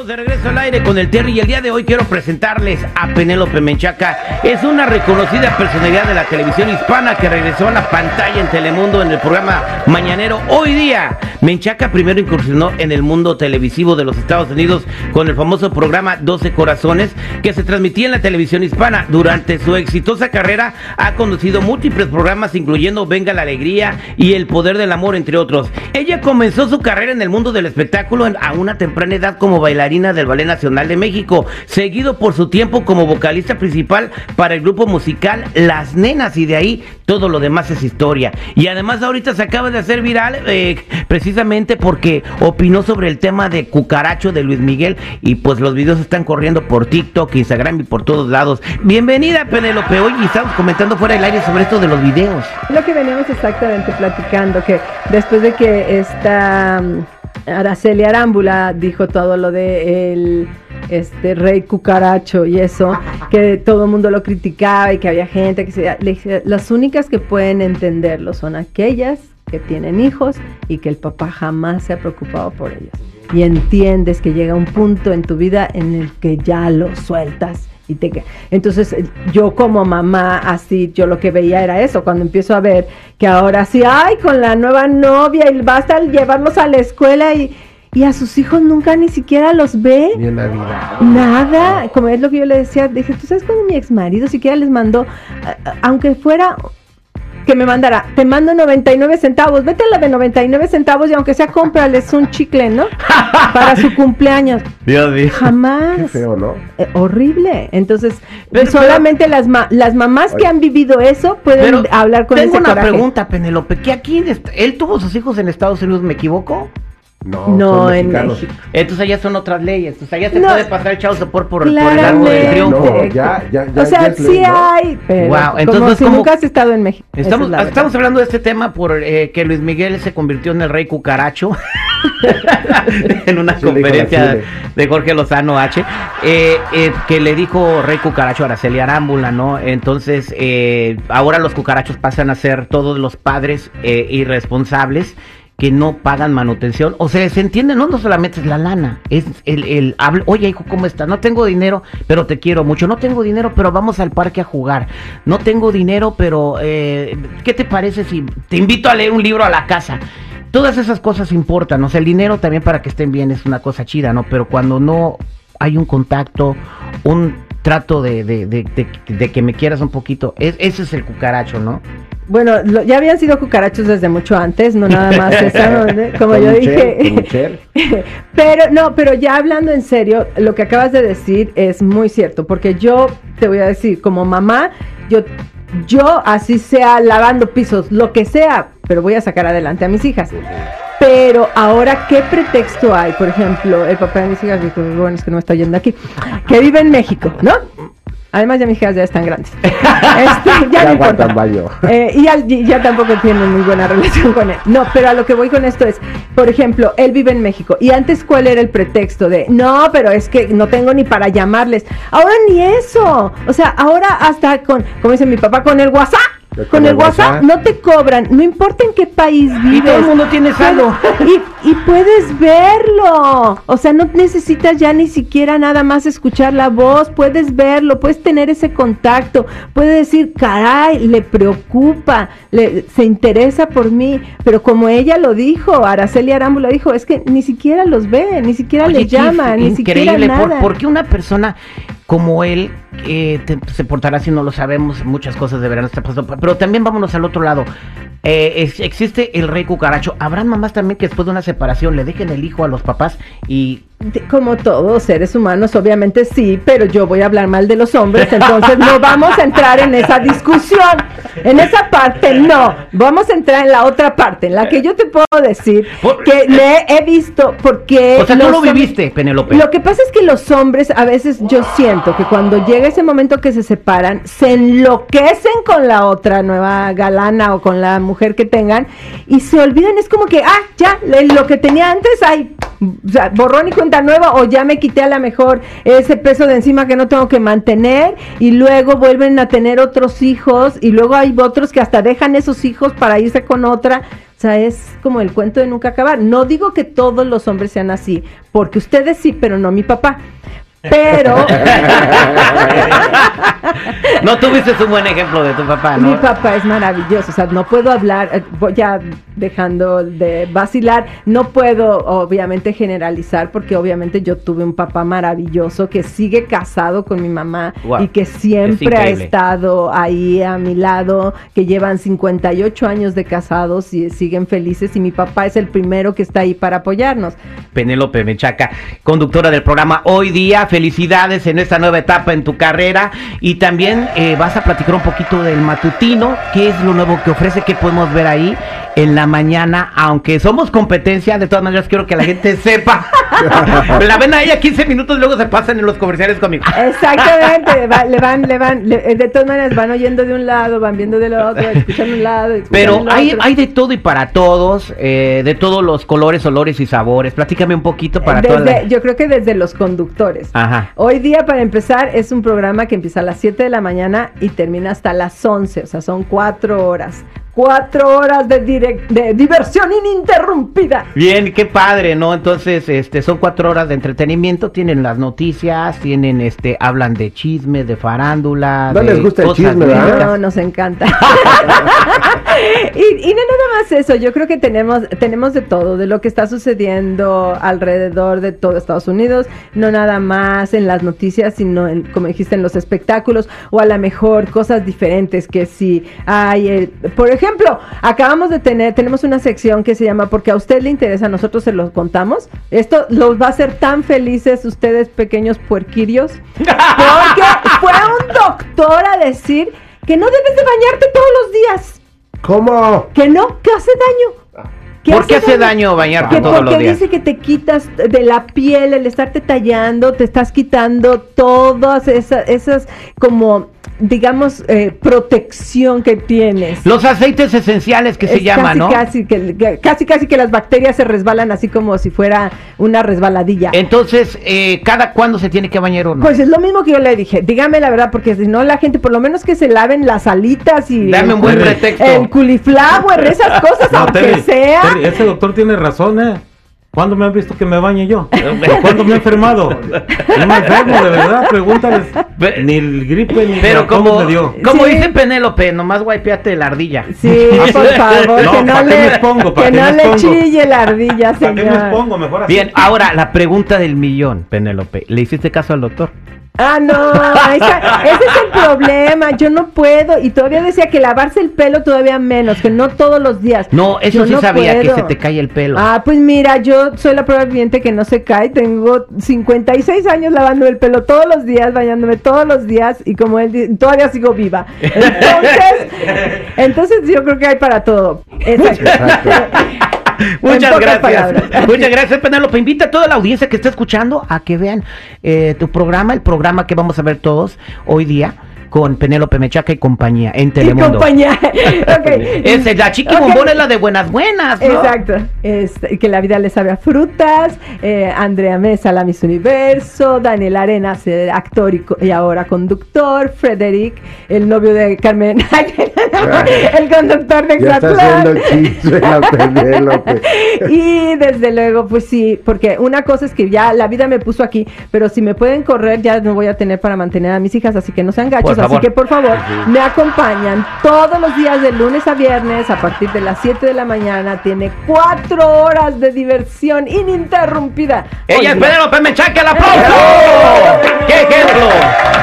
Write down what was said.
Estamos de regreso al aire con el Terry y el día de hoy quiero presentarles a Penélope Menchaca. Es una reconocida personalidad de la televisión hispana que regresó a la pantalla en Telemundo en el programa Mañanero Hoy Día. Menchaca primero incursionó en el mundo televisivo de los Estados Unidos con el famoso programa 12 Corazones que se transmitía en la televisión hispana. Durante su exitosa carrera ha conducido múltiples programas incluyendo Venga la Alegría y El Poder del Amor entre otros. Ella comenzó su carrera en el mundo del espectáculo a una temprana edad como bailarina del Ballet Nacional de México, seguido por su tiempo como vocalista principal para el grupo musical Las Nenas y de ahí todo lo demás es historia. Y además ahorita se acaba de hacer viral eh, precisamente porque opinó sobre el tema de Cucaracho de Luis Miguel y pues los videos están corriendo por TikTok, Instagram y por todos lados. Bienvenida Penélope, hoy estamos comentando fuera del aire sobre esto de los videos. Lo que veníamos exactamente platicando, que después de que esta Araceli Arámbula dijo todo lo de el este rey cucaracho y eso, que todo el mundo lo criticaba y que había gente que se las únicas que pueden entenderlo son aquellas que tienen hijos y que el papá jamás se ha preocupado por ellos. Y entiendes que llega un punto en tu vida en el que ya lo sueltas entonces yo como mamá así yo lo que veía era eso cuando empiezo a ver que ahora sí ay con la nueva novia y basta llevarlos a la escuela y y a sus hijos nunca ni siquiera los ve. Ni en la vida. Nada, como es lo que yo le decía, dije, tú sabes cuando mi ex marido siquiera les mandó, aunque fuera que me mandara, te mando 99 centavos, vete a la de 99 centavos y aunque sea cómprales un chicle, ¿no? Para su cumpleaños. Dios mío. Jamás. Qué feo, ¿no? Eh, horrible. Entonces, solamente las las mamás que han vivido eso pueden hablar con tengo una pregunta, Penelope, que aquí él tuvo sus hijos en Estados Unidos, ¿me equivoco? No, no en México. Entonces allá son otras leyes. Entonces allá se puede pasar el chavo por, por, el largo del triunfo. No, ya, ya, ya, o sea, sí hay, pero wow. Entonces, como si nunca has estado en México. Estamos, estamos hablando de este tema por eh, que Luis Miguel se convirtió en el rey cucaracho en una conferencia de Jorge Lozano H, eh, eh, que le dijo rey cucaracho a Araceli Arámbula, ¿no? Entonces, eh, ahora los cucarachos pasan a ser todos los padres eh, irresponsables que no pagan manutención. O sea, se entiende, no, no solamente es la lana, es el, el oye hijo, ¿cómo estás? No tengo dinero, pero te quiero mucho. No tengo dinero, pero vamos al parque a jugar. No tengo dinero, pero eh, ¿qué te parece si te invito a leer un libro a la casa? Todas esas cosas importan, o sea, el dinero también para que estén bien es una cosa chida, ¿no? Pero cuando no hay un contacto, un trato de, de, de, de que me quieras un poquito, es, ese es el cucaracho, ¿no? Bueno, ya habían sido cucarachos desde mucho antes, no nada más esa, como yo dije. pero no, pero ya hablando en serio, lo que acabas de decir es muy cierto, porque yo te voy a decir, como mamá, yo yo así sea lavando pisos, lo que sea, pero voy a sacar adelante a mis hijas. Pero ahora, ¿qué pretexto hay? Por ejemplo, el papá de mis hijas dijo, bueno, es que no me está yendo aquí, que vive en México, ¿no? Además ya mis hijas ya están grandes. Este, ya, no eh, y, ya tampoco tienen muy buena relación con él. No, pero a lo que voy con esto es, por ejemplo, él vive en México. Y antes, ¿cuál era el pretexto de, no, pero es que no tengo ni para llamarles? Ahora ni eso. O sea, ahora hasta con, como dice mi papá, con el WhatsApp con, el WhatsApp, no te cobran, no importa en qué país vives. Y todo el mundo tiene saldo. Y, puedes verlo. O sea, no necesitas ya ni siquiera nada más escuchar la voz, puedes verlo, puedes tener ese contacto, puedes decir, caray, le preocupa, le, se interesa por mí. Pero como ella lo dijo, Araceli Arámbula dijo, es que ni siquiera los ve, ni siquiera le llama, ni siquiera nada. Por, qué una persona como él eh, se portará si no lo sabemos, muchas cosas deberán estar pasando. Pero también vámonos al otro lado. Eh, existe el rey cucaracho. Habrán mamás también que después de una separación le dejen el hijo a los papás y como todos seres humanos, obviamente sí, pero yo voy a hablar mal de los hombres, entonces no vamos a entrar en esa discusión. En esa parte no, vamos a entrar en la otra parte, en la que yo te puedo decir que le he visto porque... O sea, tú lo viviste, Penelope. Lo que pasa es que los hombres a veces yo siento que cuando llega ese momento que se separan, se enloquecen con la otra nueva galana o con la mujer que tengan y se olvidan, es como que, ah, ya, lo que tenía antes, ay, o sea, borrón y cuenta nueva o ya me quité a la mejor ese peso de encima que no tengo que mantener y luego vuelven a tener otros hijos y luego hay otros que hasta dejan esos hijos para irse con otra. O sea, es como el cuento de nunca acabar. No digo que todos los hombres sean así, porque ustedes sí, pero no mi papá. Pero. no tuviste un buen ejemplo de tu papá, ¿no? Mi papá es maravilloso. O sea, no puedo hablar, eh, ya dejando de vacilar, no puedo obviamente generalizar, porque obviamente yo tuve un papá maravilloso que sigue casado con mi mamá y que siempre ha estado ahí a mi lado, que llevan 58 años de casados y siguen felices. Y mi papá es el primero que está ahí para apoyarnos. Penélope Mechaca, conductora del programa Hoy Día felicidades en esta nueva etapa en tu carrera y también eh, vas a platicar un poquito del matutino, qué es lo nuevo que ofrece, qué podemos ver ahí en la mañana, aunque somos competencia, de todas maneras quiero que la gente sepa. la ven a ella 15 minutos, luego se pasan en los comerciales conmigo. Exactamente, le van, le van, de todas maneras van oyendo de un lado, van viendo del otro, escuchan un lado. Pero hay, hay de todo y para todos, eh, de todos los colores, olores y sabores. Platícame un poquito para desde, Yo creo que desde los conductores. Hoy día, para empezar, es un programa que empieza a las 7 de la mañana y termina hasta las 11, o sea, son cuatro horas. Cuatro horas de, de diversión ininterrumpida. Bien, qué padre, ¿no? Entonces, este, son cuatro horas de entretenimiento, tienen las noticias, tienen, este, hablan de chisme, de farándula. No les gusta el chisme, ¿verdad? No, nos encanta. y, y, no eso, yo creo que tenemos, tenemos de todo, de lo que está sucediendo alrededor de todo Estados Unidos, no nada más en las noticias, sino en, como dijiste, en los espectáculos, o a lo mejor cosas diferentes que si hay, el, por ejemplo, acabamos de tener, tenemos una sección que se llama Porque a usted le interesa, nosotros se los contamos. Esto los va a hacer tan felices ustedes, pequeños puerquirios. Porque fue un doctor a decir que no debes de bañarte todos los días. ¿Cómo? Que no, que hace daño. ¿Por qué hace daño, bañarte todos los días? Porque dice que te quitas de la piel, el estarte tallando, te estás quitando todas esas, esas como digamos, eh, protección que tienes. Los aceites esenciales que se llaman, ¿no? Casi, que, casi, casi que las bacterias se resbalan así como si fuera una resbaladilla. Entonces, eh, ¿cada cuándo se tiene que bañar o no? Pues es lo mismo que yo le dije, dígame la verdad, porque si no la gente, por lo menos que se laven las alitas y... Dame un buen pretexto. El culiflower, esas cosas, aunque sea. ese doctor tiene razón, ¿eh? ¿Cuándo me han visto que me bañe yo? ¿Cuándo me he enfermado? No me enfermo, de verdad, pregúntales. Ni el gripe ni Pero como, me dio. como dice Penélope, nomás guaypeate la ardilla. Sí, por favor, que no le, pongo, que no le chille la ardilla, señor. ¿Para qué me pongo? Mejor así. Bien, ahora la pregunta del millón, Penélope. ¿Le hiciste caso al doctor? Ah, no, ese es el problema, yo no puedo, y todavía decía que lavarse el pelo todavía menos, que no todos los días. No, eso sí sabía, que se te cae el pelo. Ah, pues mira, yo soy la prueba viviente que no se cae, tengo 56 años lavando el pelo todos los días, bañándome todos los días, y como él dice, todavía sigo viva. Entonces, entonces yo creo que hay para todo. Exacto. Muchas gracias. Muchas gracias, Penélope. Invita a toda la audiencia que está escuchando a que vean eh, tu programa, el programa que vamos a ver todos hoy día con Penélope Mechaca y compañía en Telemundo. Y compañía. es, la chiqui bombón es la de buenas buenas. Exacto. que la vida le sabe a frutas. Eh, Andrea Mesa, la Miss Universo. Daniel Arenas, actor y, ahora conductor. Frederick, el novio de Carmen. el conductor de ya y desde luego, pues sí, porque una cosa es que ya la vida me puso aquí, pero si me pueden correr, ya no voy a tener para mantener a mis hijas, así que no sean gachos. Así que por favor, me acompañan todos los días de lunes a viernes a partir de las 7 de la mañana. Tiene cuatro horas de diversión ininterrumpida. Ella es Pedro Pemechaque, el aplauso. ¡Qué ejemplo!